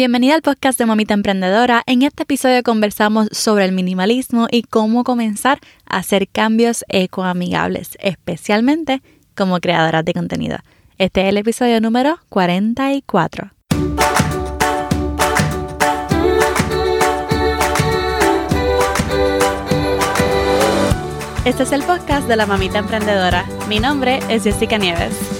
Bienvenida al podcast de Mamita Emprendedora. En este episodio conversamos sobre el minimalismo y cómo comenzar a hacer cambios ecoamigables, especialmente como creadoras de contenido. Este es el episodio número 44. Este es el podcast de la Mamita Emprendedora. Mi nombre es Jessica Nieves.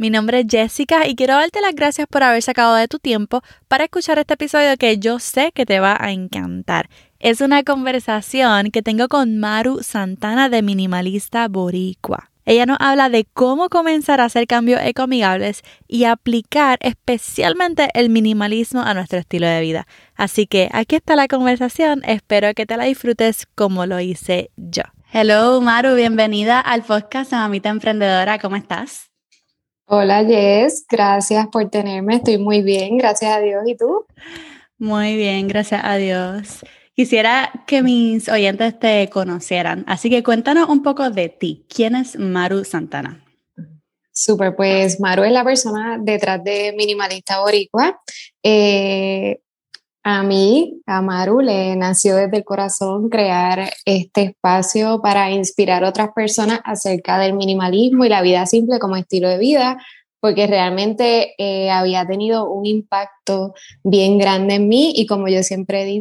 Mi nombre es Jessica y quiero darte las gracias por haber sacado de tu tiempo para escuchar este episodio que yo sé que te va a encantar. Es una conversación que tengo con Maru Santana de Minimalista Boricua. Ella nos habla de cómo comenzar a hacer cambios ecoamigables y aplicar especialmente el minimalismo a nuestro estilo de vida. Así que aquí está la conversación, espero que te la disfrutes como lo hice yo. Hello Maru, bienvenida al podcast de Mamita Emprendedora, ¿cómo estás? Hola Jess, gracias por tenerme, estoy muy bien, gracias a Dios. ¿Y tú? Muy bien, gracias a Dios. Quisiera que mis oyentes te conocieran, así que cuéntanos un poco de ti. ¿Quién es Maru Santana? Súper, pues Maru es la persona detrás de Minimalista Boricua. Eh, a mí, a Maru, le nació desde el corazón crear este espacio para inspirar a otras personas acerca del minimalismo y la vida simple como estilo de vida, porque realmente eh, había tenido un impacto bien grande en mí y como yo siempre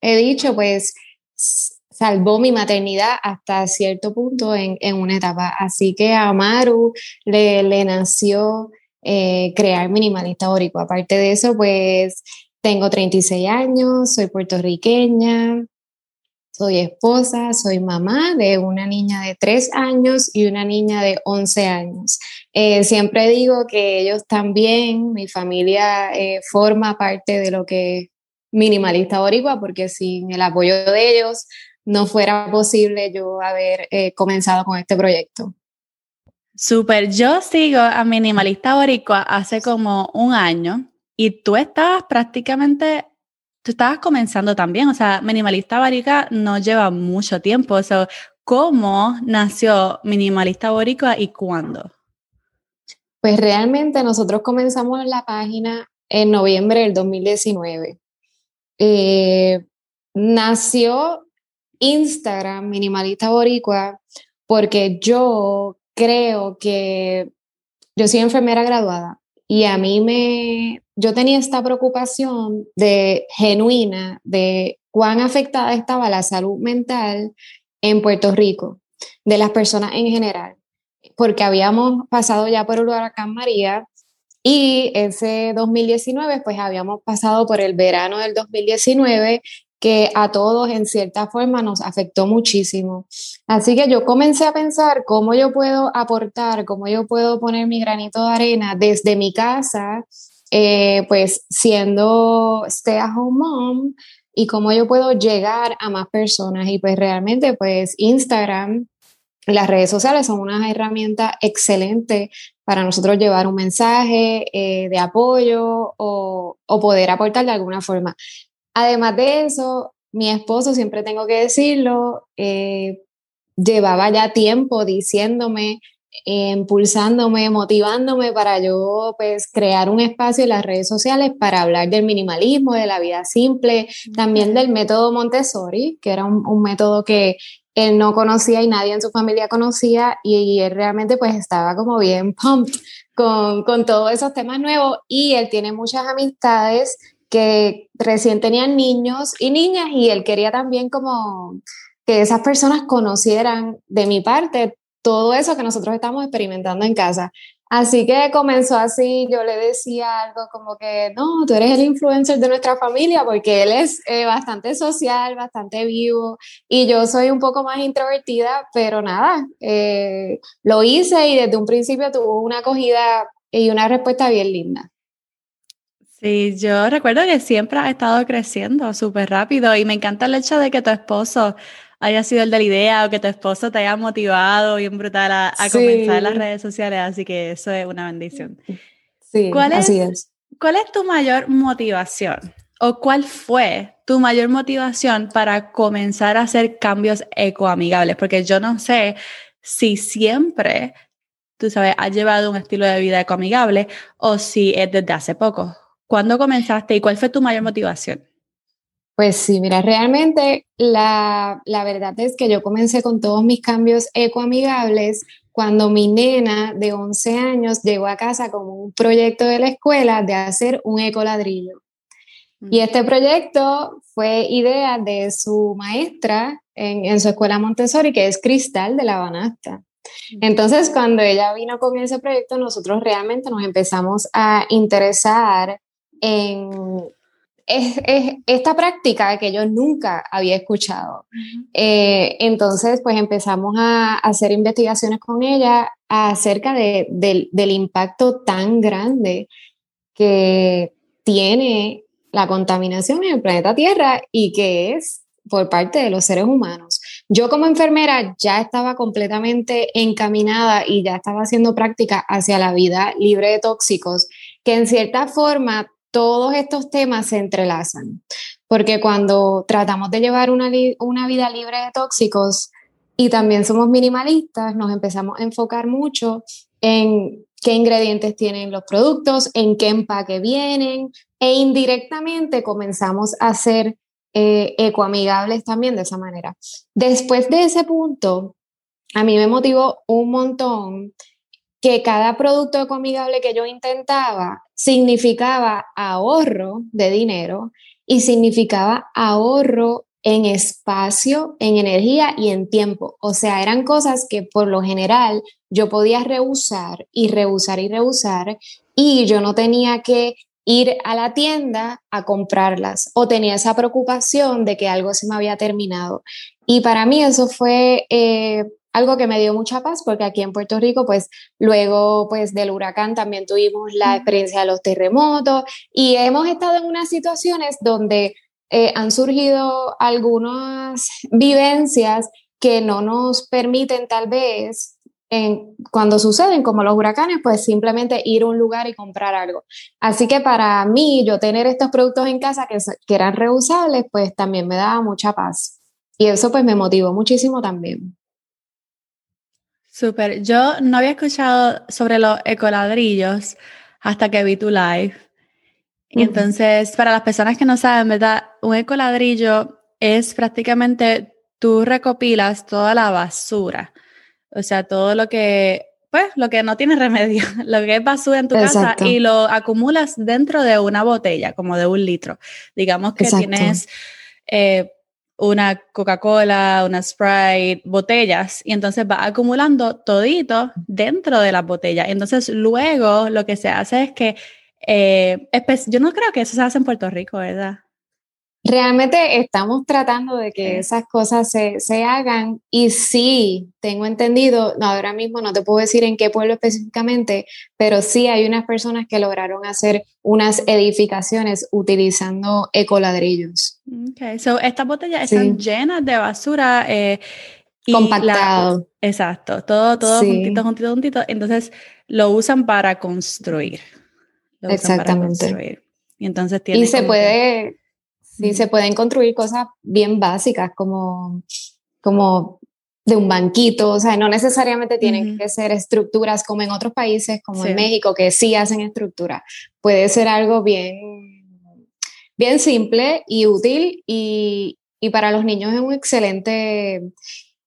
he dicho, pues salvó mi maternidad hasta cierto punto en, una etapa. Así que a Maru le, le nació eh, crear Minimalista Boricua. Aparte de eso, pues tengo 36 años, soy puertorriqueña, soy esposa, soy mamá de una niña de 3 años y una niña de 11 años. Eh, siempre digo que ellos también, mi familia eh, forma parte de lo que es minimalista boricua, porque sin el apoyo de ellos no fuera posible yo haber eh, comenzado con este proyecto. Súper, yo sigo a Minimalista Boricua hace como un año y tú estabas prácticamente, tú estabas comenzando también, o sea, Minimalista Boricua no lleva mucho tiempo. sea, ¿Cómo nació Minimalista Boricua y cuándo? Pues realmente nosotros comenzamos la página en noviembre del 2019. Eh, nació Instagram Minimalista Boricua porque yo creo que yo soy enfermera graduada y a mí me, yo tenía esta preocupación de genuina de cuán afectada estaba la salud mental en Puerto Rico, de las personas en general, porque habíamos pasado ya por el huracán María y ese 2019, pues habíamos pasado por el verano del 2019 que a todos en cierta forma nos afectó muchísimo. Así que yo comencé a pensar cómo yo puedo aportar, cómo yo puedo poner mi granito de arena desde mi casa, eh, pues siendo stay at home mom y cómo yo puedo llegar a más personas. Y pues realmente pues Instagram, las redes sociales son una herramienta excelente para nosotros llevar un mensaje eh, de apoyo o, o poder aportar de alguna forma. Además de eso, mi esposo, siempre tengo que decirlo, eh, llevaba ya tiempo diciéndome, impulsándome, motivándome para yo pues crear un espacio en las redes sociales para hablar del minimalismo, de la vida simple, también del método Montessori, que era un, método que él no conocía y nadie en su familia conocía y, él realmente pues estaba como bien pumped con, con todos esos temas nuevos y él tiene muchas amistades que recién tenían niños y niñas y él quería también como que esas personas conocieran de mi parte todo eso que nosotros estamos experimentando en casa. Así que comenzó así, yo le decía algo como que, no, tú eres el influencer de nuestra familia porque él es eh, bastante social, bastante vivo y yo soy un poco más introvertida, pero nada, eh, lo hice y desde un principio tuvo una acogida y una respuesta bien linda. Sí, yo recuerdo que siempre ha estado creciendo súper rápido y me encanta el hecho de que tu esposo, haya sido el de la idea o que tu esposo te haya motivado bien brutal a, comenzar las redes sociales, así que eso es una bendición. Sí, ¿Cuál así es, ¿Cuál es tu mayor motivación o cuál fue tu mayor motivación para comenzar a hacer cambios ecoamigables? Porque yo no sé si siempre, tú sabes, has llevado un estilo de vida ecoamigable o si es desde hace poco. ¿Cuándo comenzaste y cuál fue tu mayor motivación? Pues sí, mira, realmente la, la, verdad es que yo comencé con todos mis cambios ecoamigables cuando mi nena de 11 años llegó a casa con un proyecto de la escuela de hacer un ecoladrillo. Y este proyecto fue idea de su maestra en, en, su escuela Montessori, que es Cristal de la Banasta. Entonces, cuando ella vino con ese proyecto, nosotros realmente nos empezamos a interesar en es, esta práctica que yo nunca había escuchado. Eh, entonces, pues empezamos a, hacer investigaciones con ella acerca de, del impacto tan grande que tiene la contaminación en el planeta Tierra y que es por parte de los seres humanos. Yo como enfermera ya estaba completamente encaminada y ya estaba haciendo práctica hacia la vida libre de tóxicos, que en cierta forma todos estos temas se entrelazan, porque cuando tratamos de llevar una, vida libre de tóxicos y también somos minimalistas, nos empezamos a enfocar mucho en qué ingredientes tienen los productos, en qué empaque vienen, e indirectamente comenzamos a ser eh, ecoamigables también de esa manera. Después de ese punto, a mí me motivó un montón que cada producto ecoamigable que yo intentaba significaba ahorro de dinero y significaba ahorro en espacio, en energía y en tiempo. O sea, eran cosas que por lo general yo podía rehusar y rehusar y rehusar y yo no tenía que ir a la tienda a comprarlas o tenía esa preocupación de que algo se me había terminado. Y para mí eso fue eh, algo que me dio mucha paz porque aquí en Puerto Rico, pues luego pues del huracán también tuvimos la experiencia de los terremotos y hemos estado en unas situaciones donde eh, han surgido algunas vivencias que no nos permiten tal vez en, cuando suceden como los huracanes, pues simplemente ir a un lugar y comprar algo. Así que para mí, yo tener estos productos en casa que, que eran reusables, pues también me daba mucha paz. Y eso pues me motivó muchísimo también. Súper. Yo no había escuchado sobre los ecoladrillos hasta que vi tu live. Y entonces, para las personas que no saben, ¿verdad? Un ecoladrillo es prácticamente tú recopilas toda la basura. O sea, todo lo que, pues, lo que no tiene remedio, lo que es basura en tu casa y lo acumulas dentro de una botella, como de un litro. Digamos que tienes eh, una Coca-Cola, una Sprite, botellas, y entonces va acumulando todito dentro de las botellas. Entonces luego lo que se hace es que, eh, yo no creo que eso se hace en Puerto Rico, ¿verdad? Realmente estamos tratando de que esas cosas se, se, hagan y sí, tengo entendido, ahora mismo no te puedo decir en qué pueblo específicamente, pero sí hay unas personas que lograron hacer unas edificaciones utilizando ecoladrillos. Ok, so estas botellas están llenas de basura. Eh, Compactado. exacto, todo, todo juntito, juntito, juntito. Entonces lo usan para construir. Exactamente. Y entonces tiene. Y se puede Sí, se pueden construir cosas bien básicas como, como de un banquito, o sea, no necesariamente tienen que ser estructuras como en otros países, como en México, que sí hacen estructura. Puede ser algo bien, bien simple y útil y, y para los niños es un excelente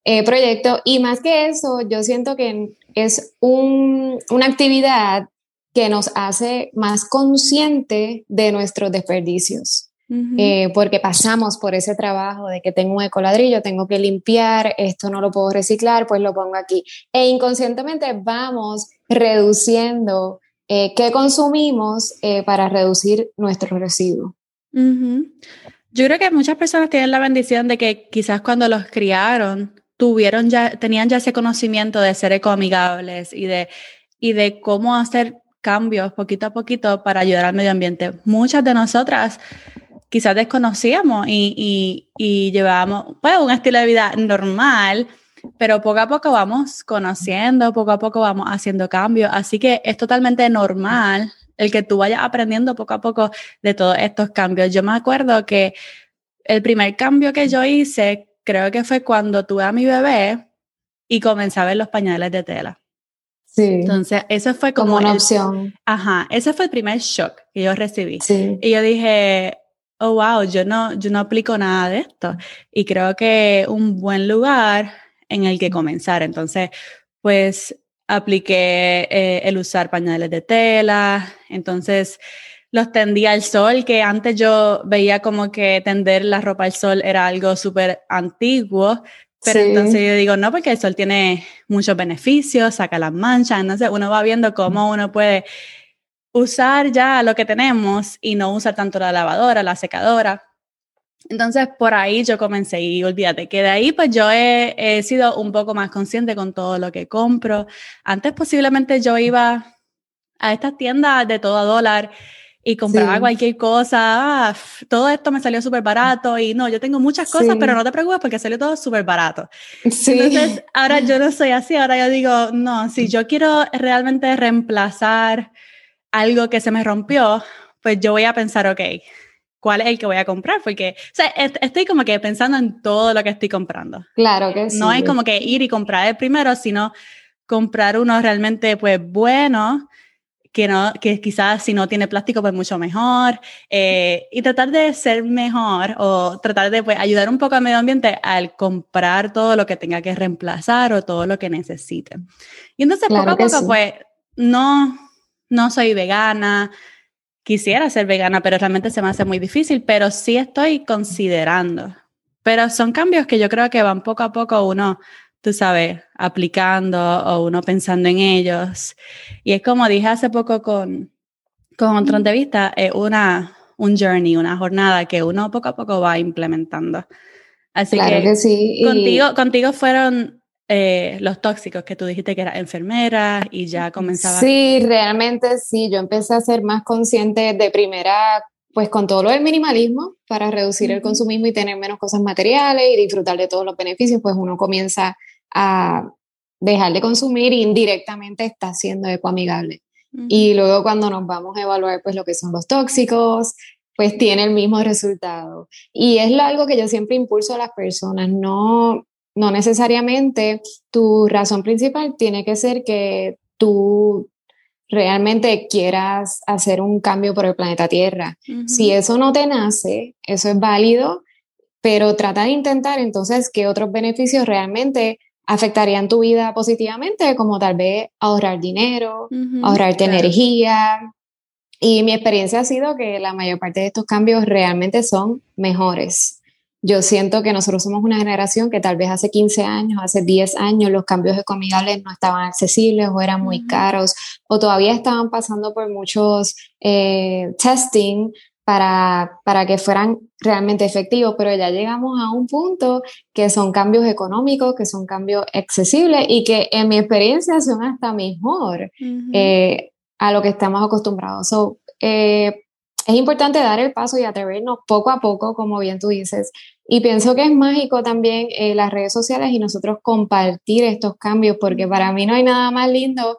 eh, proyecto. Y más que eso, yo siento que es un, una actividad que nos hace más consciente de nuestros desperdicios. Eh, porque pasamos por ese trabajo de que tengo un ecoladrillo, tengo que limpiar, esto no lo puedo reciclar, pues lo pongo aquí. E inconscientemente vamos reduciendo eh, qué consumimos eh, para reducir nuestro residuo. Yo creo que muchas personas tienen la bendición de que quizás cuando los criaron, tuvieron ya, tenían ya ese conocimiento de ser ecoamigables y de, y de cómo hacer cambios poquito a poquito para ayudar al medio ambiente. Muchas de nosotras quizás desconocíamos y, y, llevábamos pues, un estilo de vida normal, pero poco a poco vamos conociendo, poco a poco vamos haciendo cambios, así que es totalmente normal el que tú vayas aprendiendo poco a poco de todos estos cambios. Yo me acuerdo que el primer cambio que yo hice, creo que fue cuando tuve a mi bebé y comencé a ver los pañales de tela. Sí. Entonces, eso fue como, una opción. Ajá, ese fue el primer shock que yo recibí. Sí. Y yo dije, oh, wow, yo no, yo no aplico nada de esto. Y creo que un buen lugar en el que comenzar. Entonces, pues apliqué eh, el usar pañales de tela, entonces los tendía al sol, que antes yo veía como que tender la ropa al sol era algo súper antiguo, pero entonces yo digo, no, porque el sol tiene muchos beneficios, saca las manchas, entonces uno va viendo cómo uno puede usar ya lo que tenemos y no usar tanto la lavadora, la secadora. Entonces, por ahí yo comencé y olvídate que de ahí pues yo he, sido un poco más consciente con todo lo que compro. Antes posiblemente yo iba a estas tiendas de todo dólar y compraba cualquier cosa. Ah, todo esto me salió súper barato y no, yo tengo muchas cosas, pero no te preocupes porque salió todo súper barato. Entonces, ahora yo no soy así, ahora yo digo, no, si yo quiero realmente reemplazar algo que se me rompió, pues yo voy a pensar, ok, cuál es el que voy a comprar, porque o sea, estoy como que pensando en todo lo que estoy comprando. Claro que sí. No es como que ir y comprar el primero, sino comprar uno realmente pues bueno, que, no, que quizás si no tiene plástico pues mucho mejor, eh, y tratar de ser mejor o tratar de pues, ayudar un poco al medio ambiente al comprar todo lo que tenga que reemplazar o todo lo que necesite. Y entonces poco a poco pues no, no soy vegana, quisiera ser vegana, pero realmente se me hace muy difícil, pero sí estoy considerando. Pero son cambios que yo creo que van poco a poco uno, tú sabes, aplicando o uno pensando en ellos. Y es como dije hace poco con, con otro entrevista, es una, un journey, una jornada que uno poco a poco va implementando. Así claro que, sí. Contigo, contigo fueron eh, los tóxicos que tú dijiste que era enfermera y ya comenzaba. Sí, realmente sí, yo empecé a ser más consciente de primera, pues con todo lo del minimalismo, para reducir el consumismo y tener menos cosas materiales y disfrutar de todos los beneficios, pues uno comienza a dejar de consumir y indirectamente está siendo ecoamigable. Y luego cuando nos vamos a evaluar pues lo que son los tóxicos, pues tiene el mismo resultado. Y es algo que yo siempre impulso a las personas, no no necesariamente tu razón principal tiene que ser que tú realmente quieras hacer un cambio por el planeta Tierra. Si eso no te nace, eso es válido, pero trata de intentar entonces qué otros beneficios realmente afectarían tu vida positivamente, como tal vez ahorrar dinero, ahorrarte energía. Y mi experiencia ha sido que la mayor parte de estos cambios realmente son mejores. Yo siento que nosotros somos una generación que tal vez hace 15 años, hace 10 años, los cambios ecoamigables no estaban accesibles o eran muy caros o todavía estaban pasando por muchos eh, testing para, para que fueran realmente efectivos, pero ya llegamos a un punto que son cambios económicos, que son cambios accesibles y que en mi experiencia son hasta mejor eh, a lo que estamos acostumbrados. Eh, es importante dar el paso y atrevernos poco a poco, como bien tú dices. Y pienso que es mágico también eh, las redes sociales y nosotros compartir estos cambios, porque para mí no hay nada más lindo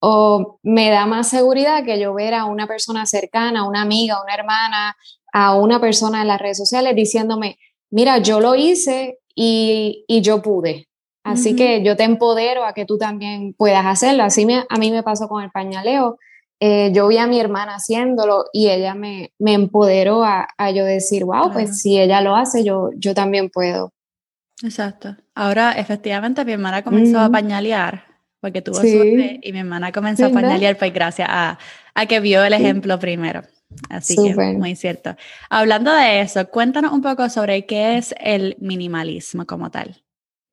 o me da más seguridad que yo ver a una persona cercana, una amiga, una hermana, a una persona en las redes sociales diciéndome, mira, yo lo hice y, y yo pude. Así que yo te empodero a que tú también puedas hacerlo. Así me, a mí me pasó con el pañaleo. Eh, yo vi a mi hermana haciéndolo y ella me, me empoderó a, a, yo decir, wow, pues si ella lo hace, yo, yo también puedo. Exacto. Ahora, efectivamente, mi hermana comenzó a pañalear, porque tuvo suerte, y mi hermana comenzó a pañalear, pues gracias a, a que vio el ejemplo primero. Así que muy cierto. Hablando de eso, cuéntanos un poco sobre qué es el minimalismo como tal.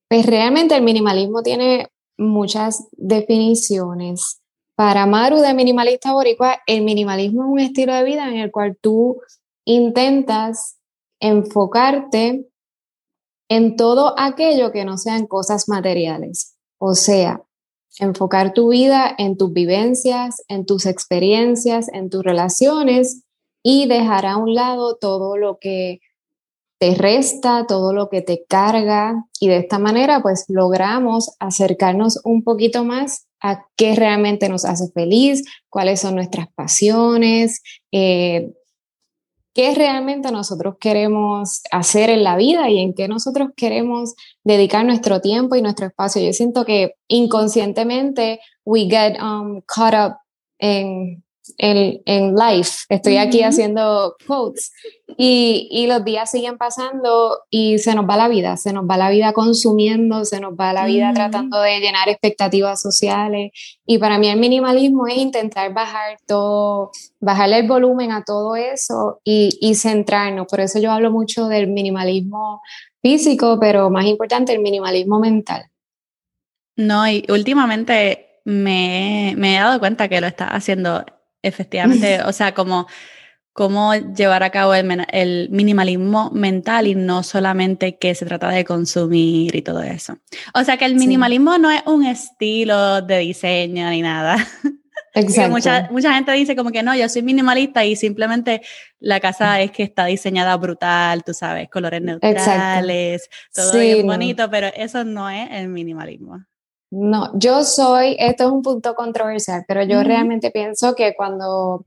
Pues realmente el minimalismo tiene muchas definiciones. Para Maru de Minimalista Boricua, el minimalismo es un estilo de vida en el cual tú intentas enfocarte en todo aquello que no sean cosas materiales. O sea, enfocar tu vida en tus vivencias, en tus experiencias, en tus relaciones y dejar a un lado todo lo que te resta, todo lo que te carga y de esta manera pues logramos acercarnos un poquito más a qué realmente nos hace feliz, cuáles son nuestras pasiones, eh, qué realmente nosotros queremos hacer en la vida y en qué nosotros queremos dedicar nuestro tiempo y nuestro espacio. Yo siento que inconscientemente we get um, caught up en en, en life. Estoy aquí haciendo quotes y, y, los días siguen pasando y se nos va la vida, se nos va la vida consumiendo, se nos va la vida tratando de llenar expectativas sociales. Y para mí el minimalismo es intentar bajar todo, bajarle el volumen a todo eso y, y centrarnos. Por eso yo hablo mucho del minimalismo físico, pero más importante, el minimalismo mental. No, y últimamente me, me, he dado cuenta que lo estás haciendo efectivamente, o sea, como cómo llevar a cabo el, minimalismo mental y no solamente que se trata de consumir y todo eso. O sea que el minimalismo no es un estilo de diseño ni nada. Exacto. Mucha, mucha gente dice como que no, yo soy minimalista y simplemente la casa es que está diseñada brutal, tú sabes, colores neutrales, todo bien bonito, pero eso no es el minimalismo. No, yo soy, esto es un punto controversial, pero yo realmente pienso que cuando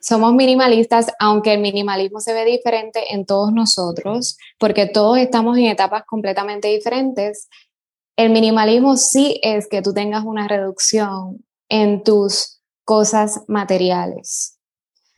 somos minimalistas, aunque el minimalismo se ve diferente en todos nosotros, porque todos estamos en etapas completamente diferentes, el minimalismo sí es que tú tengas una reducción en tus cosas materiales.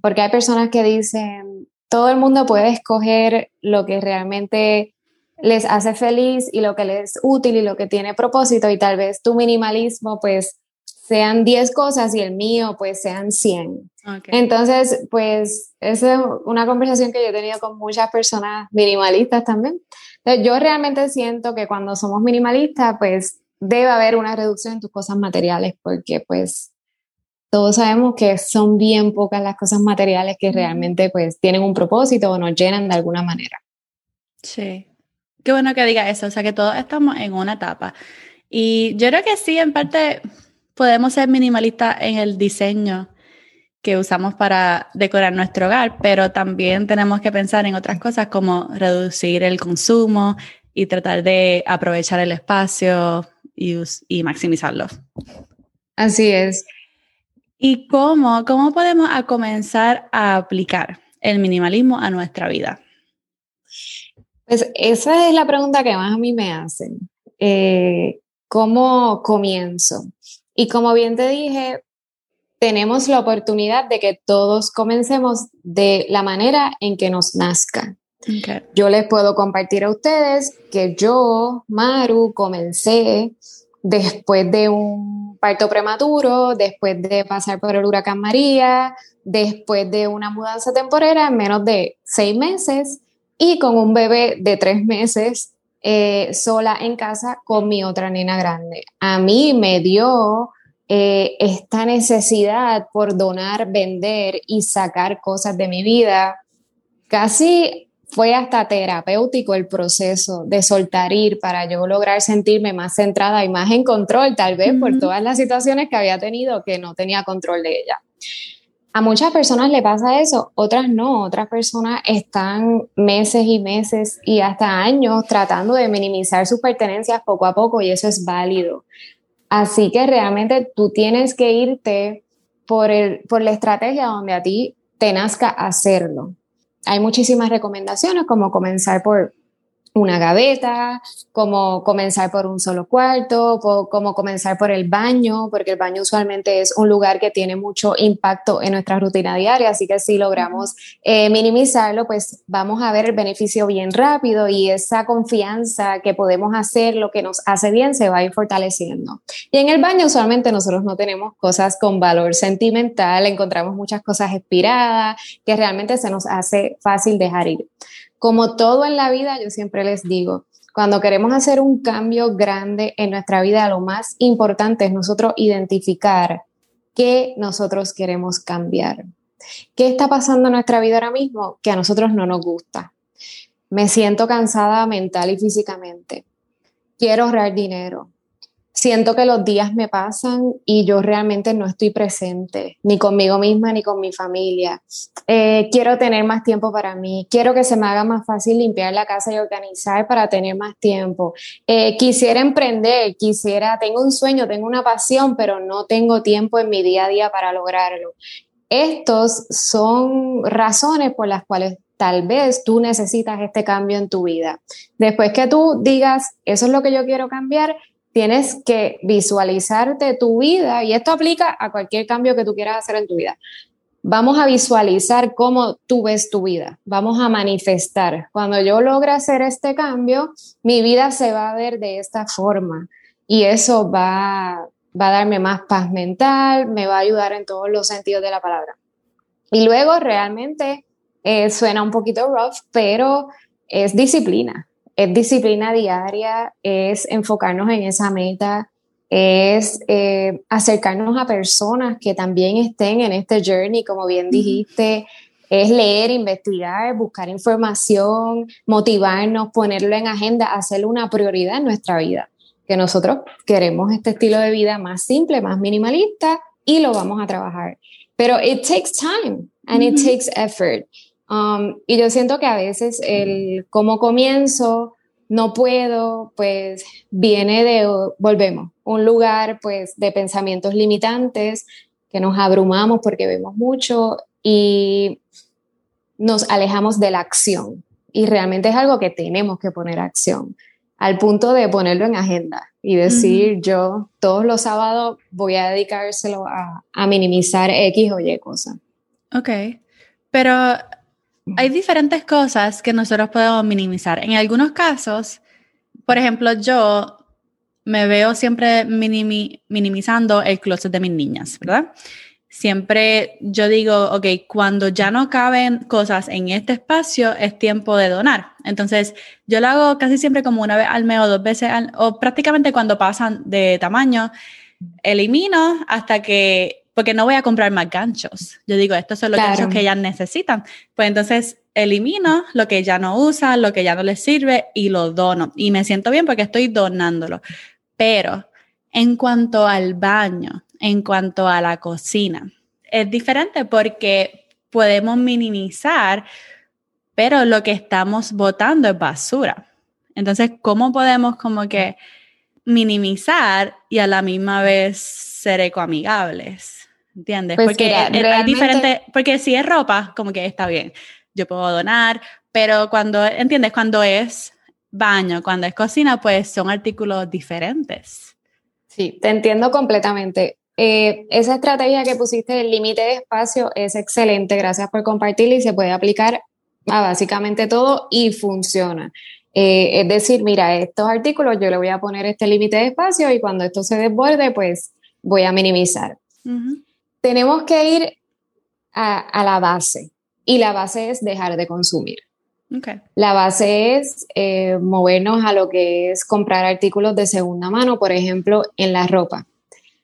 Porque hay personas que dicen, todo el mundo puede escoger lo que realmente les hace feliz y lo que les es útil y lo que tiene propósito y tal vez tu minimalismo pues sean 10 cosas y el mío pues sean 100. Entonces, pues esa es una conversación que yo he tenido con muchas personas minimalistas también. yo realmente siento que cuando somos minimalistas pues debe haber una reducción en tus cosas materiales porque pues todos sabemos que son bien pocas las cosas materiales que realmente pues tienen un propósito o nos llenan de alguna manera. Sí, Qué bueno que diga eso, o sea que todos estamos en una etapa. Y yo creo que sí, en parte podemos ser minimalistas en el diseño que usamos para decorar nuestro hogar, pero también tenemos que pensar en otras cosas como reducir el consumo y tratar de aprovechar el espacio y, y maximizarlo. Así es. ¿Y cómo, cómo podemos comenzar a aplicar el minimalismo a nuestra vida? Pues esa es la pregunta que más a mí me hacen. Eh, ¿Cómo comienzo? Y como bien te dije, tenemos la oportunidad de que todos comencemos de la manera en que nos nazca. Yo les puedo compartir a ustedes que yo, Maru, comencé después de un parto prematuro, después de pasar por el huracán María, después de una mudanza temporera en menos de seis meses y con un bebé de tres meses eh, sola en casa con mi otra nena grande. A mí me dio eh, esta necesidad por donar, vender y sacar cosas de mi vida. Casi fue hasta terapéutico el proceso de soltar ir para yo lograr sentirme más centrada y más en control, tal vez por todas las situaciones que había tenido que no tenía control de ella. A muchas personas le pasa eso, otras no, otras personas están meses y meses y hasta años tratando de minimizar sus pertenencias poco a poco y eso es válido. Así que realmente tú tienes que irte por, el, por la estrategia donde a ti te nazca hacerlo. Hay muchísimas recomendaciones como comenzar por una gaveta, como comenzar por un solo cuarto, como comenzar por el baño, porque el baño usualmente es un lugar que tiene mucho impacto en nuestra rutina diaria, así que si logramos eh, minimizarlo, pues vamos a ver el beneficio bien rápido y esa confianza que podemos hacer lo que nos hace bien se va a ir fortaleciendo. Y en el baño usualmente nosotros no tenemos cosas con valor sentimental, encontramos muchas cosas expiradas que realmente se nos hace fácil dejar ir. Como todo en la vida, yo siempre les digo, cuando queremos hacer un cambio grande en nuestra vida, lo más importante es nosotros identificar qué nosotros queremos cambiar. ¿Qué está pasando en nuestra vida ahora mismo que a nosotros no nos gusta? Me siento cansada mental y físicamente. Quiero ahorrar dinero. Siento que los días me pasan y yo realmente no estoy presente, ni conmigo misma ni con mi familia. Eh, quiero tener más tiempo para mí, quiero que se me haga más fácil limpiar la casa y organizar para tener más tiempo. Eh, quisiera emprender, quisiera, tengo un sueño, tengo una pasión, pero no tengo tiempo en mi día a día para lograrlo. Estos son razones por las cuales tal vez tú necesitas este cambio en tu vida. Después que tú digas, eso es lo que yo quiero cambiar, tienes que visualizarte tu vida y esto aplica a cualquier cambio que tú quieras hacer en tu vida. Vamos a visualizar cómo tú ves tu vida, vamos a manifestar. Cuando yo logre hacer este cambio, mi vida se va a ver de esta forma y eso va, a darme más paz mental, me va a ayudar en todos los sentidos de la palabra. Y luego realmente eh, suena un poquito rough, pero es disciplina es disciplina diaria, es enfocarnos en esa meta, es eh, acercarnos a personas que también estén en este journey, como bien dijiste, es leer, investigar, buscar información, motivarnos, ponerlo en agenda, hacerlo una prioridad en nuestra vida. Que nosotros queremos este estilo de vida más simple, más minimalista y lo vamos a trabajar. Pero it takes time and it takes effort. Um, y yo siento que a veces el cómo comienzo, no puedo, pues viene de, volvemos, un lugar pues de pensamientos limitantes, que nos abrumamos porque vemos mucho y nos alejamos de la acción. Y realmente es algo que tenemos que poner acción, al punto de ponerlo en agenda y decir, yo todos los sábados voy a dedicárselo a, a minimizar X o Y cosas. Ok, pero hay diferentes cosas que nosotros podemos minimizar. En algunos casos, por ejemplo, yo me veo siempre minimizando el closet de mis niñas, ¿verdad? Siempre yo digo, ok, cuando ya no caben cosas en este espacio, es tiempo de donar. Entonces, yo lo hago casi siempre como una vez al mes o dos veces, al, o prácticamente cuando pasan de tamaño, elimino hasta que porque no voy a comprar más ganchos. Yo digo, estos son los ganchos que ellas necesitan. Pues entonces elimino lo que ya no usa, lo que ya no les sirve y lo dono. Y me siento bien porque estoy donándolo. Pero en cuanto al baño, en cuanto a la cocina, es diferente porque podemos minimizar, pero lo que estamos botando es basura. Entonces, ¿cómo podemos como que minimizar y a la misma vez ser ecoamigables? ¿Entiendes? Pues porque hay diferente, porque si es ropa, como que está bien, yo puedo donar, pero cuando, ¿entiendes? Cuando es baño, cuando es cocina, pues son artículos diferentes. Sí, te entiendo completamente. Eh, esa estrategia que pusiste del límite de espacio es excelente, gracias por compartirla y se puede aplicar a básicamente todo y funciona. Eh, es decir, mira, estos artículos yo le voy a poner este límite de espacio y cuando esto se desborde, pues voy a minimizar tenemos que ir a, la base y la base es dejar de consumir. La base es eh, movernos a lo que es comprar artículos de segunda mano, por ejemplo, en la ropa.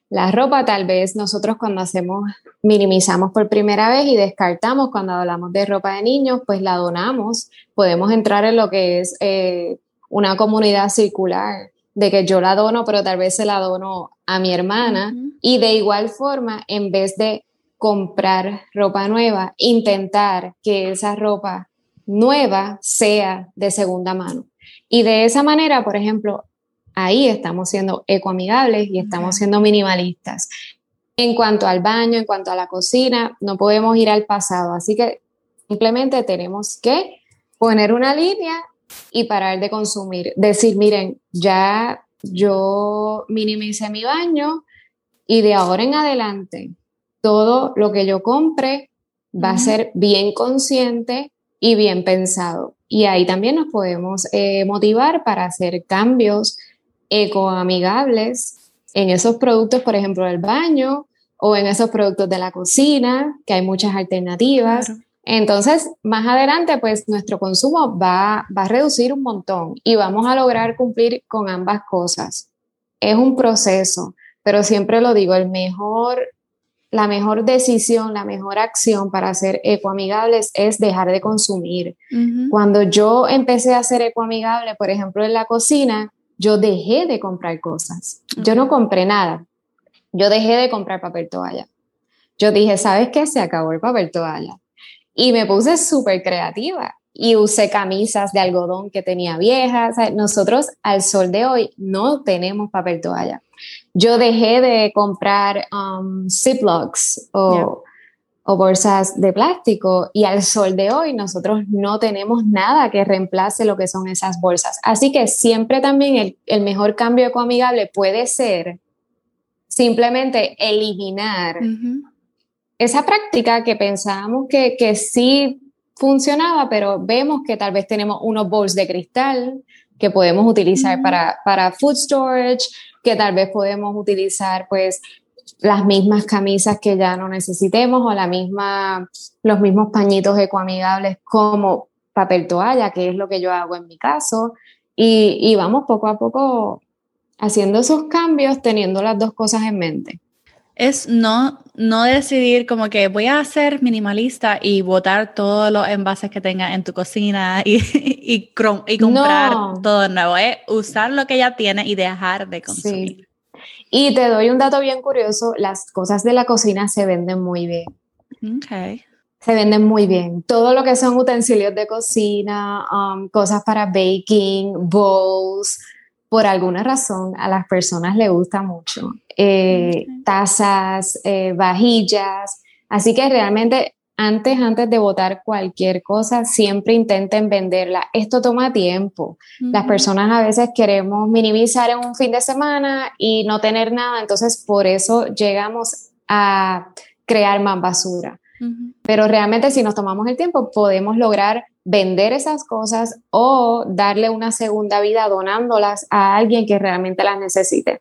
La ropa tal vez nosotros cuando hacemos, minimizamos por primera vez y descartamos cuando hablamos de ropa de niños, pues la donamos. Podemos entrar en lo que es eh, una comunidad circular de que yo la dono, pero tal vez se la dono a mi hermana. Y de igual forma, en vez de comprar ropa nueva, intentar que esa ropa nueva sea de segunda mano. Y de esa manera, por ejemplo, ahí estamos siendo ecoamigables y estamos siendo minimalistas. En cuanto al baño, en cuanto a la cocina, no podemos ir al pasado. Así que simplemente tenemos que poner una línea y parar de consumir. Decir, miren, ya yo minimicé mi baño y de ahora en adelante todo lo que yo compre va a ser bien consciente y bien pensado. Y ahí también nos podemos eh, motivar para hacer cambios ecoamigables en esos productos, por ejemplo, del baño o en esos productos de la cocina, que hay muchas alternativas. Entonces, más adelante, pues nuestro consumo va, va a reducir un montón y vamos a lograr cumplir con ambas cosas. Es un proceso, pero siempre lo digo, el mejor, la mejor decisión, la mejor acción para ser ecoamigables es dejar de consumir. Cuando yo empecé a ser ecoamigable, por ejemplo, en la cocina, yo dejé de comprar cosas. Yo no compré nada. Yo dejé de comprar papel toalla. Yo dije, ¿sabes qué? Se acabó el papel toalla. Y me puse súper creativa y usé camisas de algodón que tenía viejas. nosotros al sol de hoy no tenemos papel toalla. Yo dejé de comprar um, Ziplocs o, o, bolsas de plástico y al sol de hoy nosotros no tenemos nada que reemplace lo que son esas bolsas. Así que siempre también el, el mejor cambio ecoamigable puede ser simplemente eliminar esa práctica que pensábamos que, que sí funcionaba, pero vemos que tal vez tenemos unos bowls de cristal que podemos utilizar para, para food storage, que tal vez podemos utilizar pues las mismas camisas que ya no necesitemos o la misma, los mismos pañitos ecoamigables como papel toalla, que es lo que yo hago en mi caso. Y, y vamos poco a poco haciendo esos cambios teniendo las dos cosas en mente es no, no decidir como que voy a ser minimalista y botar todos los envases que tengas en tu cocina y, y, comprar todo nuevo. Es usar lo que ya tienes y dejar de consumir. Y te doy un dato bien curioso, las cosas de la cocina se venden muy bien. Okay. Se venden muy bien. Todo lo que son utensilios de cocina, um, cosas para baking, bowls, por alguna razón a las personas les gusta mucho. Eh, tazas, eh, vajillas. Así que realmente antes, antes de votar cualquier cosa, siempre intenten venderla. Esto toma tiempo. Las personas a veces queremos minimizar en un fin de semana y no tener nada, entonces por eso llegamos a crear más basura. Pero realmente si nos tomamos el tiempo, podemos lograr vender esas cosas o darle una segunda vida donándolas a alguien que realmente las necesite.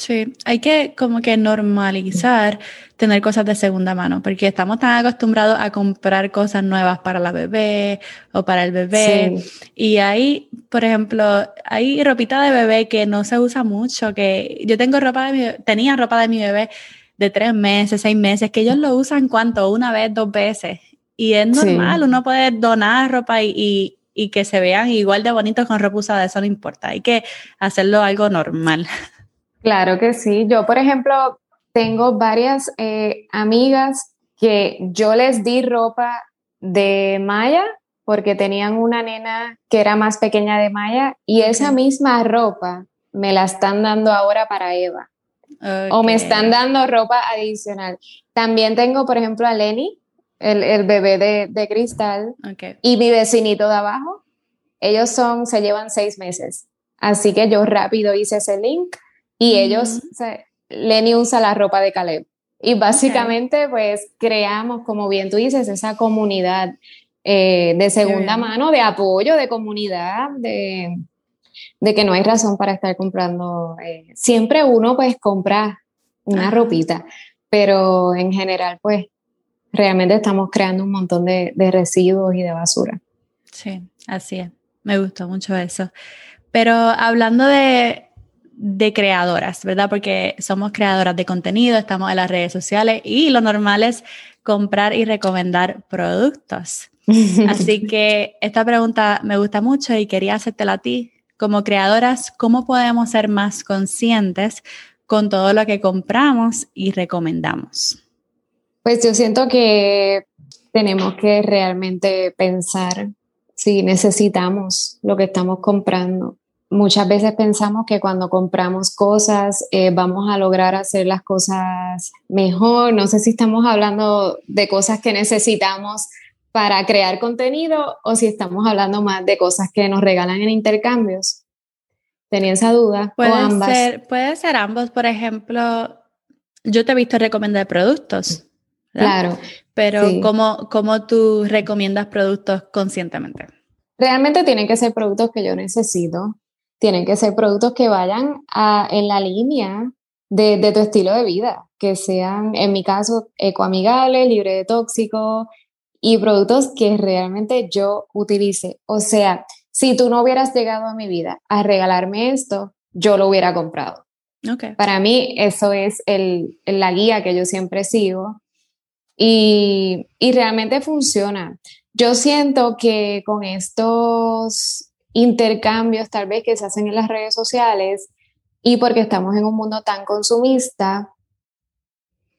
Sí, hay que como que normalizar tener cosas de segunda mano, porque estamos tan acostumbrados a comprar cosas nuevas para la bebé o para el bebé. Y hay, por ejemplo, hay ropita de bebé que no se usa mucho, que yo tengo ropa de mi, tenía ropa de mi bebé de tres meses, seis meses, que ellos lo usan cuánto, una vez, dos veces. Y es normal, uno puede donar ropa y, que se vean igual de bonitos con ropa usada, eso no importa, hay que hacerlo algo normal. Claro que sí. Yo, por ejemplo, tengo varias eh, amigas que yo les di ropa de Maya porque tenían una nena que era más pequeña de Maya y esa misma ropa me la están dando ahora para Eva. O me están dando ropa adicional. También tengo, por ejemplo, a Lenny, el, bebé de, cristal, y mi vecinito de abajo. Ellos son, se llevan seis meses. Así que yo rápido hice ese link y ellos, Lenny usa la ropa de Caleb. Y básicamente, pues creamos, como bien tú dices, esa comunidad eh, de segunda mano, de apoyo, de comunidad, de, de que no hay razón para estar comprando. Eh, siempre uno pues compra una ropita, pero en general pues realmente estamos creando un montón de, residuos y de basura. Sí, así es. Me gustó mucho eso. Pero hablando de, de creadoras, ¿verdad? Porque somos creadoras de contenido, estamos en las redes sociales y lo normal es comprar y recomendar productos. Así que esta pregunta me gusta mucho y quería hacértela a ti como creadoras, ¿cómo podemos ser más conscientes con todo lo que compramos y recomendamos? Pues yo siento que tenemos que realmente pensar si necesitamos lo que estamos comprando. Muchas veces pensamos que cuando compramos cosas eh, vamos a lograr hacer las cosas mejor. No sé si estamos hablando de cosas que necesitamos para crear contenido o si estamos hablando más de cosas que nos regalan en intercambios. Tenía esa duda. Puede, ambas. Ser, puede ser ambos. Por ejemplo, yo te he visto recomendar productos. Claro. Pero ¿cómo, ¿cómo tú recomiendas productos conscientemente? Realmente tienen que ser productos que yo necesito. Tienen que ser productos que vayan a, en la línea de, de, tu estilo de vida, que sean, en mi caso, ecoamigables, libre de tóxicos, y productos que realmente yo utilice. O sea, si tú no hubieras llegado a mi vida a regalarme esto, yo lo hubiera comprado. Okay. Para mí eso es el, la guía que yo siempre sigo y, y realmente funciona. Yo siento que con estos intercambios tal vez que se hacen en las redes sociales y porque estamos en un mundo tan consumista,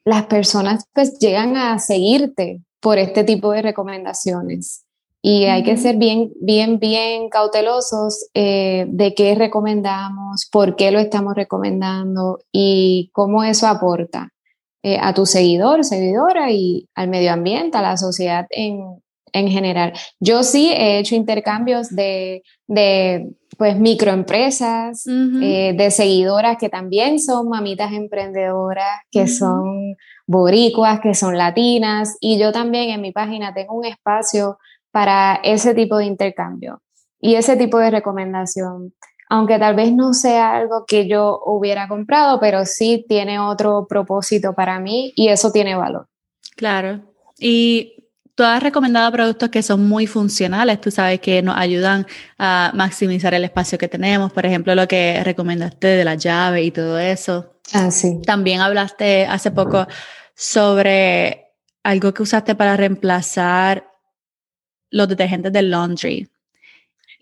las personas pues llegan a seguirte por este tipo de recomendaciones. Y hay que ser bien, bien, bien cautelosos eh, de qué recomendamos, por qué lo estamos recomendando y cómo eso aporta eh, a tu seguidor, seguidora y al medio ambiente, a la sociedad en, en general. Yo sí he hecho intercambios de, de pues microempresas, eh, de seguidoras que también son mamitas emprendedoras, que son boricuas, que son latinas, y yo también en mi página tengo un espacio para ese tipo de intercambio y ese tipo de recomendación. Aunque tal vez no sea algo que yo hubiera comprado, pero sí tiene otro propósito para mí y eso tiene valor. Claro. Y tú has recomendado productos que son muy funcionales, tú sabes que nos ayudan a maximizar el espacio que tenemos, por ejemplo, lo que recomendaste de la llave y todo eso. Ah, sí. También hablaste hace poco sobre algo que usaste para reemplazar los detergentes del laundry.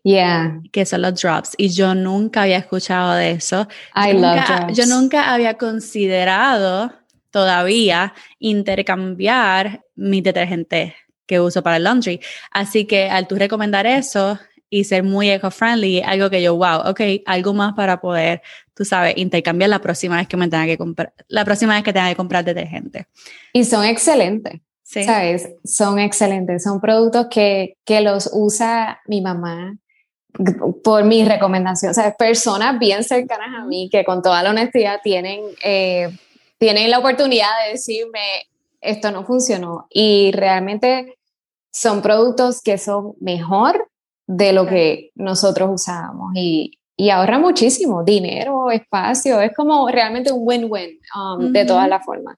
Yeah. Que son los drops. Y yo nunca había escuchado de eso. I yo, love nunca, drops. yo nunca había considerado todavía intercambiar mi detergente que uso para el laundry. Así que al tú recomendar eso y ser muy eco-friendly, algo que yo, wow, ok, algo más para poder, tú sabes, intercambiar la próxima vez que me tenga que comprar, la próxima vez que tenga que comprar detergente. Y son excelentes. Sí. ¿Sabes? Son excelentes. Son productos que, que los usa mi mamá por mi recomendación. ¿Sabes? Personas bien cercanas a mí que con toda la honestidad tienen, eh, tienen la oportunidad de decirme, esto no funcionó. Y realmente son productos que son mejor de lo que nosotros usábamos. Y, y ahorra muchísimo dinero, espacio. Es como realmente un win-win um, uh -huh. de todas las formas.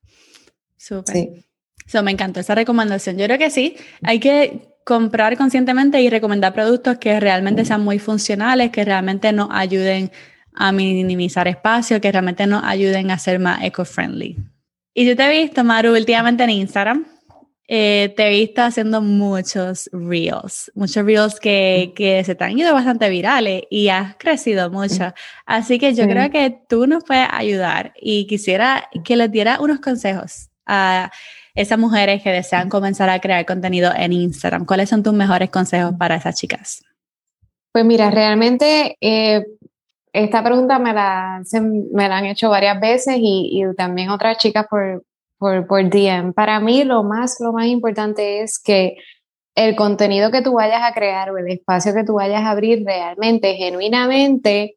Súper. Sí. So, me encantó esa recomendación. Yo creo que sí, hay que comprar conscientemente y recomendar productos que realmente sean muy funcionales, que realmente nos ayuden a minimizar espacio, que realmente nos ayuden a ser más eco-friendly. Y yo te he visto, Maru, últimamente en Instagram, eh, te he visto haciendo muchos reels, muchos reels que, que, se te han ido bastante virales y has crecido mucho. Así que yo sí. creo que tú nos puedes ayudar y quisiera que les diera unos consejos a esas mujeres que desean comenzar a crear contenido en Instagram? ¿Cuáles son tus mejores consejos para esas chicas? Pues mira, realmente eh, esta pregunta me la, se, me la han hecho varias veces y, también otras chicas por, por, por, DM. Para mí lo más, lo más importante es que el contenido que tú vayas a crear o el espacio que tú vayas a abrir realmente, genuinamente,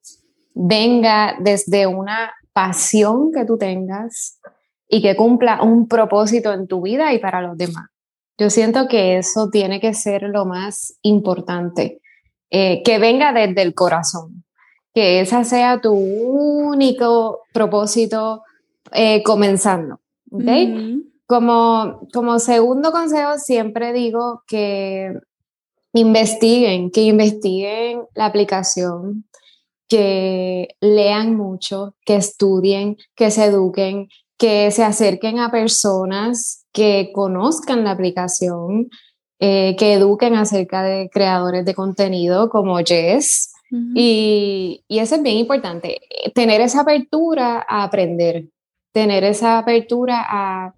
venga desde una pasión que tú tengas, y que cumpla un propósito en tu vida y para los demás. Yo siento que eso tiene que ser lo más importante, eh, que venga desde el corazón, que ese sea tu único propósito eh, comenzando. ¿okay? Mm como, como segundo consejo, siempre digo que investiguen, que investiguen la aplicación, que lean mucho, que estudien, que se eduquen, que se acerquen a personas que conozcan la aplicación, eh, que eduquen acerca de creadores de contenido como Jess. Uh -huh. y, y, eso es bien importante, tener esa apertura a aprender, tener esa apertura a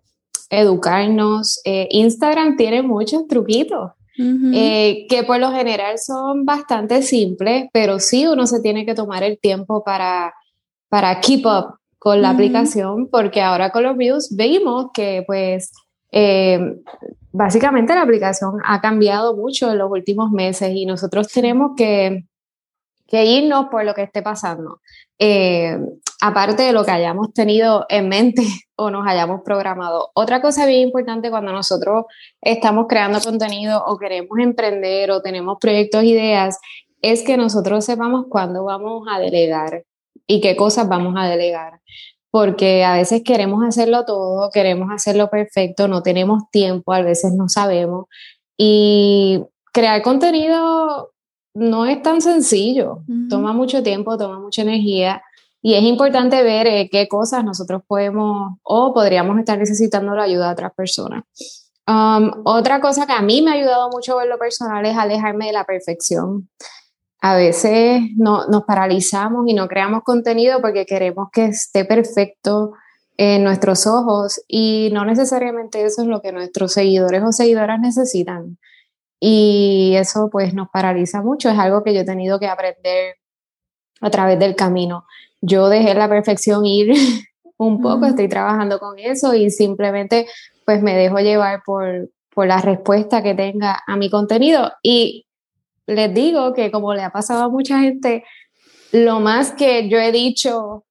educarnos. Eh, Instagram tiene muchos truquitos. Uh -huh. eh, que por lo general son bastante simples, pero sí uno se tiene que tomar el tiempo para, para keep up con la uh -huh. aplicación, porque ahora con los views vimos que pues eh, básicamente la aplicación ha cambiado mucho en los últimos meses y nosotros tenemos que, que irnos por lo que esté pasando. Eh, aparte de lo que hayamos tenido en mente o nos hayamos programado. Otra cosa bien importante cuando nosotros estamos creando contenido o queremos emprender o tenemos proyectos, ideas, es que nosotros sepamos cuándo vamos a delegar y qué cosas vamos a delegar. Porque a veces queremos hacerlo todo, queremos hacerlo perfecto, no tenemos tiempo, a veces no sabemos. Y crear contenido no es tan sencillo, uh -huh. toma mucho tiempo, toma mucha energía. Y es importante ver eh, qué cosas nosotros podemos o podríamos estar necesitando la ayuda de otras personas. Um, otra cosa que a mí me ha ayudado mucho en lo personal es alejarme de la perfección a veces no, nos paralizamos y no creamos contenido porque queremos que esté perfecto en nuestros ojos y no necesariamente eso es lo que nuestros seguidores o seguidoras necesitan. Y eso pues nos paraliza mucho, es algo que yo he tenido que aprender a través del camino. Yo dejé la perfección ir un poco, estoy trabajando con eso y simplemente pues me dejo llevar por, por la respuesta que tenga a mi contenido. Y les digo que como le ha pasado a mucha gente, lo más que yo he dicho,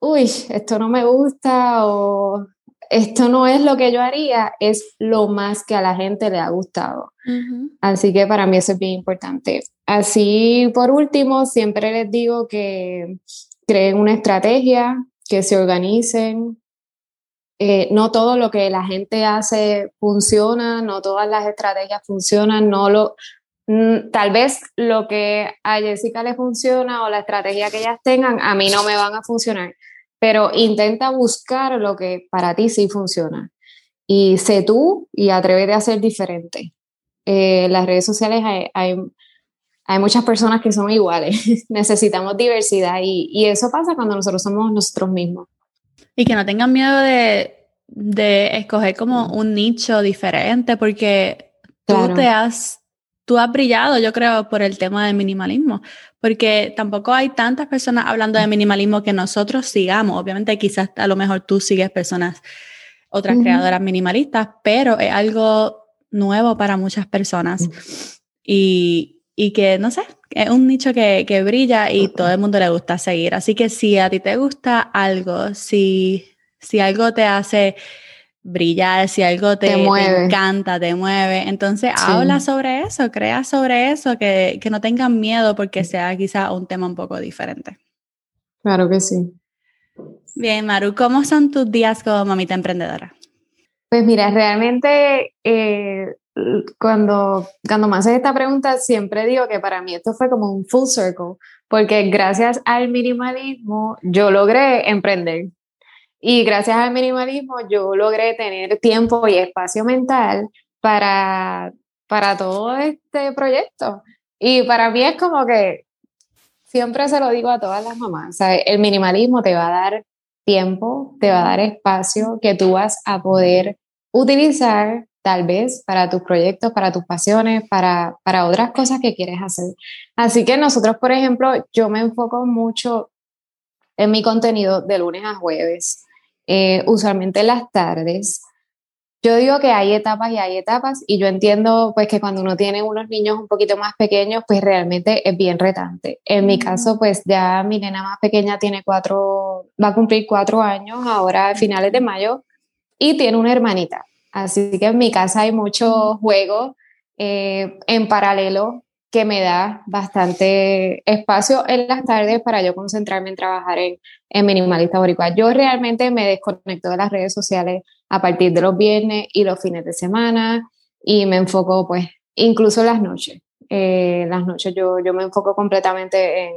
uy, esto no me gusta o esto no es lo que yo haría, es lo más que a la gente le ha gustado. Así que para mí eso es bien importante. Así, por último, siempre les digo que creen una estrategia, que se organicen. Eh, no todo lo que la gente hace funciona, no todas las estrategias funcionan, no lo, Mm, tal vez lo que a Jessica le funciona o la estrategia que ellas tengan, a mí no me van a funcionar, pero intenta buscar lo que para ti sí funciona. Y sé tú y atrévete a ser diferente. Eh, en las redes sociales hay, hay, muchas personas que son iguales, necesitamos diversidad y, eso pasa cuando nosotros somos nosotros mismos. Y que no tengan miedo de, de escoger como un nicho diferente, porque tú te has tú has brillado, yo creo, por el tema del minimalismo, porque tampoco hay tantas personas hablando de minimalismo que nosotros sigamos. Obviamente, quizás a lo mejor tú sigues personas, otras creadoras minimalistas, pero es algo nuevo para muchas personas. Y, y que, no sé, es un nicho que, que brilla y todo el mundo le gusta seguir. Así que si a ti te gusta algo, si, si algo te hace brillar, si algo te, encanta, te mueve. Entonces, habla sobre eso, crea sobre eso, que, que, no tengan miedo porque sea quizá un tema un poco diferente. Claro que sí. Bien, Maru, ¿cómo son tus días como mamita emprendedora? Pues mira, realmente eh, cuando, cuando me haces esta pregunta, siempre digo que para mí esto fue como un full circle, porque gracias al minimalismo yo logré emprender. Y gracias al minimalismo yo logré tener tiempo y espacio mental para, para todo este proyecto. Y para mí es como que siempre se lo digo a todas las mamás, el minimalismo te va a dar tiempo, te va a dar espacio que tú vas a poder utilizar tal vez para tus proyectos, para tus pasiones, para, para otras cosas que quieres hacer. Así que nosotros, por ejemplo, yo me enfoco mucho en mi contenido de lunes a jueves. Eh, usualmente en las tardes. Yo digo que hay etapas y hay etapas y yo entiendo pues que cuando uno tiene unos niños un poquito más pequeños pues realmente es bien retante. En mi caso pues ya mi nena más pequeña tiene cuatro, va a cumplir cuatro años ahora a finales de mayo y tiene una hermanita. Así que en mi casa hay mucho juego eh, en paralelo que me da bastante espacio en las tardes para yo concentrarme en trabajar en, en Minimalista Boricua. Yo realmente me desconecto de las redes sociales a partir de los viernes y los fines de semana y me enfoco pues incluso las noches. Eh, las noches yo, yo me enfoco completamente en,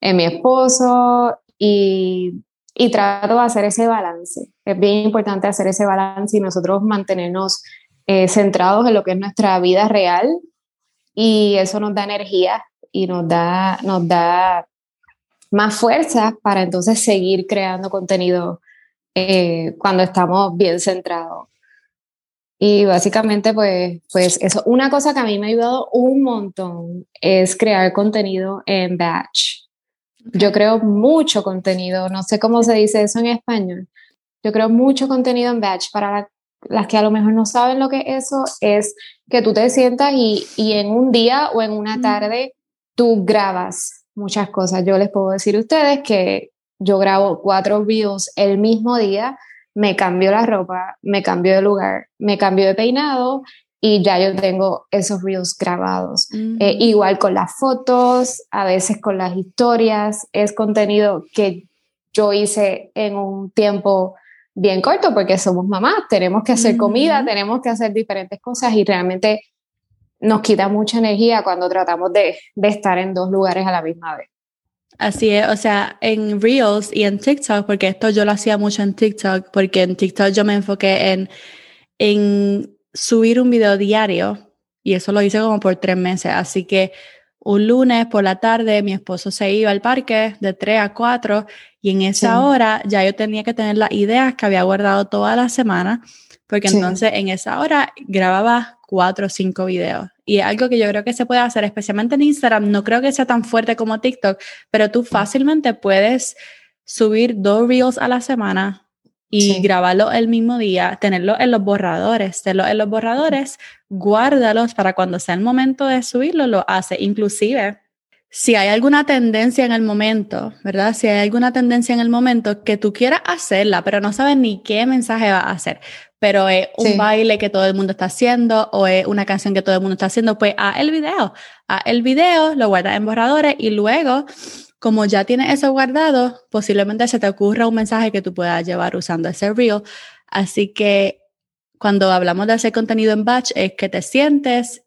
en mi esposo y, y trato de hacer ese balance. Es bien importante hacer ese balance y nosotros mantenernos eh, centrados en lo que es nuestra vida real y eso nos da energía y nos da, nos da más fuerza para entonces seguir creando contenido eh, cuando estamos bien centrados. Y básicamente, pues, pues eso, una cosa que a mí me ha ayudado un montón es crear contenido en batch. Yo creo mucho contenido, no sé cómo se dice eso en español. Yo creo mucho contenido en batch para las que a lo mejor no saben lo que eso es que tú te sientas y, y en un día o en una tarde tú grabas muchas cosas. Yo les puedo decir a ustedes que yo grabo cuatro videos el mismo día, me cambio la ropa, me cambio de lugar, me cambio de peinado y ya yo tengo esos reels grabados. Eh, igual con las fotos, a veces con las historias, es contenido que yo hice en un tiempo bien corto porque somos mamás, tenemos que hacer comida, tenemos que hacer diferentes cosas y realmente nos quita mucha energía cuando tratamos de, de, estar en dos lugares a la misma vez. Así es, o sea, en Reels y en TikTok, porque esto yo lo hacía mucho en TikTok, porque en TikTok yo me enfoqué en, en subir un video diario y eso lo hice como por tres meses, así que un lunes por la tarde mi esposo se iba al parque de 3 a 4 y en esa hora ya yo tenía que tener las ideas que había guardado toda la semana, porque entonces en esa hora grababa cuatro o cinco videos. Y es algo que yo creo que se puede hacer, especialmente en Instagram. No creo que sea tan fuerte como TikTok, pero tú fácilmente puedes subir dos reels a la semana y grabarlo el mismo día, tenerlo en los borradores, tenerlo en los borradores, guárdalos para cuando sea el momento de subirlo, lo hace. Inclusive, si hay alguna tendencia en el momento, ¿verdad? Si hay alguna tendencia en el momento que tú quieras hacerla, pero no sabes ni qué mensaje va a hacer, pero es un baile que todo el mundo está haciendo o es una canción que todo el mundo está haciendo, pues haz el video. Haz el video, lo guardas en borradores y luego como ya tienes eso guardado, posiblemente se te ocurra un mensaje que tú puedas llevar usando ese reel. Así que cuando hablamos de hacer contenido en batch, es que te sientes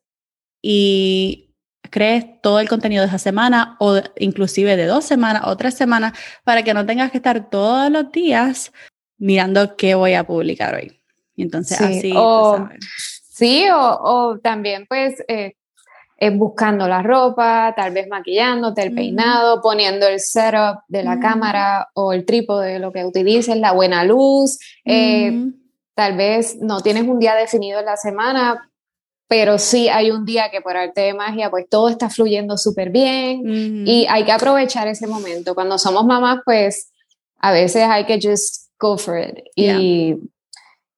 y crees todo el contenido de esa semana o inclusive de dos semanas o tres semanas para que no tengas que estar todos los días mirando qué voy a publicar hoy. Y entonces así. sí, o, también pues eh, es buscando la ropa, tal vez maquillándote, el peinado, poniendo el setup de la cámara o el trípode, lo que utilices, la buena luz. Eh, tal vez no tienes un día definido en la semana, pero sí hay un día que por arte de magia, pues todo está fluyendo súper bien y hay que aprovechar ese momento. Cuando somos mamás, pues a veces hay que just go for it. Y,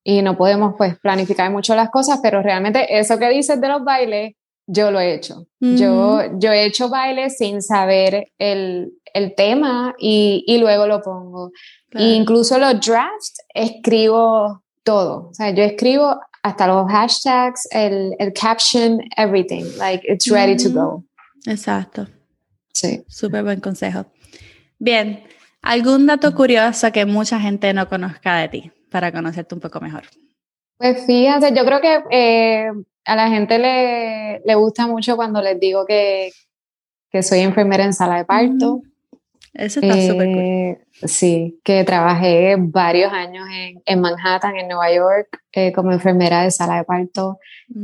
y no podemos pues planificar mucho las cosas, pero realmente eso que dices de los bailes, yo lo he hecho. yo, yo he hecho bailes sin saber el, el tema y, y, luego lo pongo. incluso los drafts escribo todo. O sea, yo escribo hasta los hashtags, el, el caption, everything. Like, it's ready to go. Exacto. Sí. Súper buen consejo. Bien, ¿algún dato curioso que mucha gente no conozca de ti para conocerte un poco mejor? Pues fíjate, yo creo que eh, a la gente le, le, gusta mucho cuando les digo que, que soy enfermera en sala de parto. Eso está súper cool. Eh, sí, que trabajé varios años en, en Manhattan, en Nueva York, eh, como enfermera de sala de parto.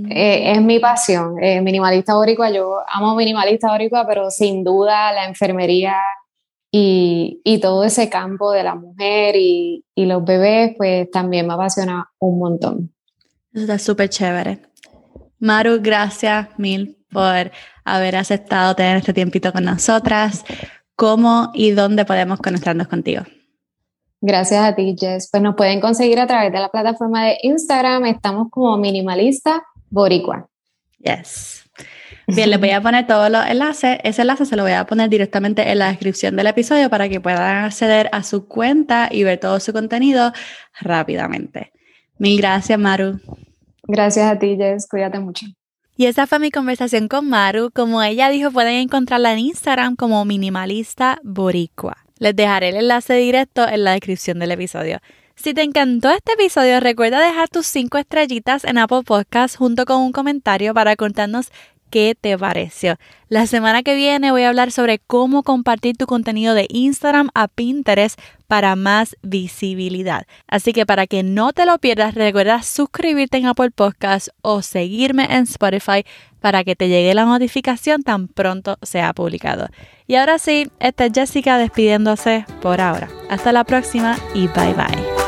es mi pasión, minimalista boricua. Yo amo minimalista boricua, pero sin duda la enfermería y, y, todo ese campo de la mujer y, y, los bebés, pues también me apasiona un montón. Eso está súper chévere. Maru, gracias mil por haber aceptado tener este tiempito con nosotras. ¿Cómo y dónde podemos conectarnos contigo? Gracias a ti, Jess. Pues nos pueden conseguir a través de la plataforma de Instagram. Estamos como minimalista boricua. Yes. Bien, les voy a poner todos los enlaces. Ese enlace se lo voy a poner directamente en la descripción del episodio para que puedan acceder a su cuenta y ver todo su contenido rápidamente. Mil gracias, Maru. Gracias a ti, Jess. Cuídate mucho. Y esa fue mi conversación con Maru. Como ella dijo, pueden encontrarla en Instagram como minimalista boricua. Les dejaré el enlace directo en la descripción del episodio. Si te encantó este episodio, recuerda dejar tus 5 estrellitas en Apple Podcast junto con un comentario para contarnos qué te pareció. La semana que viene voy a hablar sobre cómo compartir tu contenido de Instagram a Pinterest para más visibilidad. Así que para que no te lo pierdas, recuerda suscribirte en Apple Podcast o seguirme en Spotify para que te llegue la notificación tan pronto sea publicado. Y ahora sí, esta es Jessica despidiéndose por ahora. Hasta la próxima y bye bye.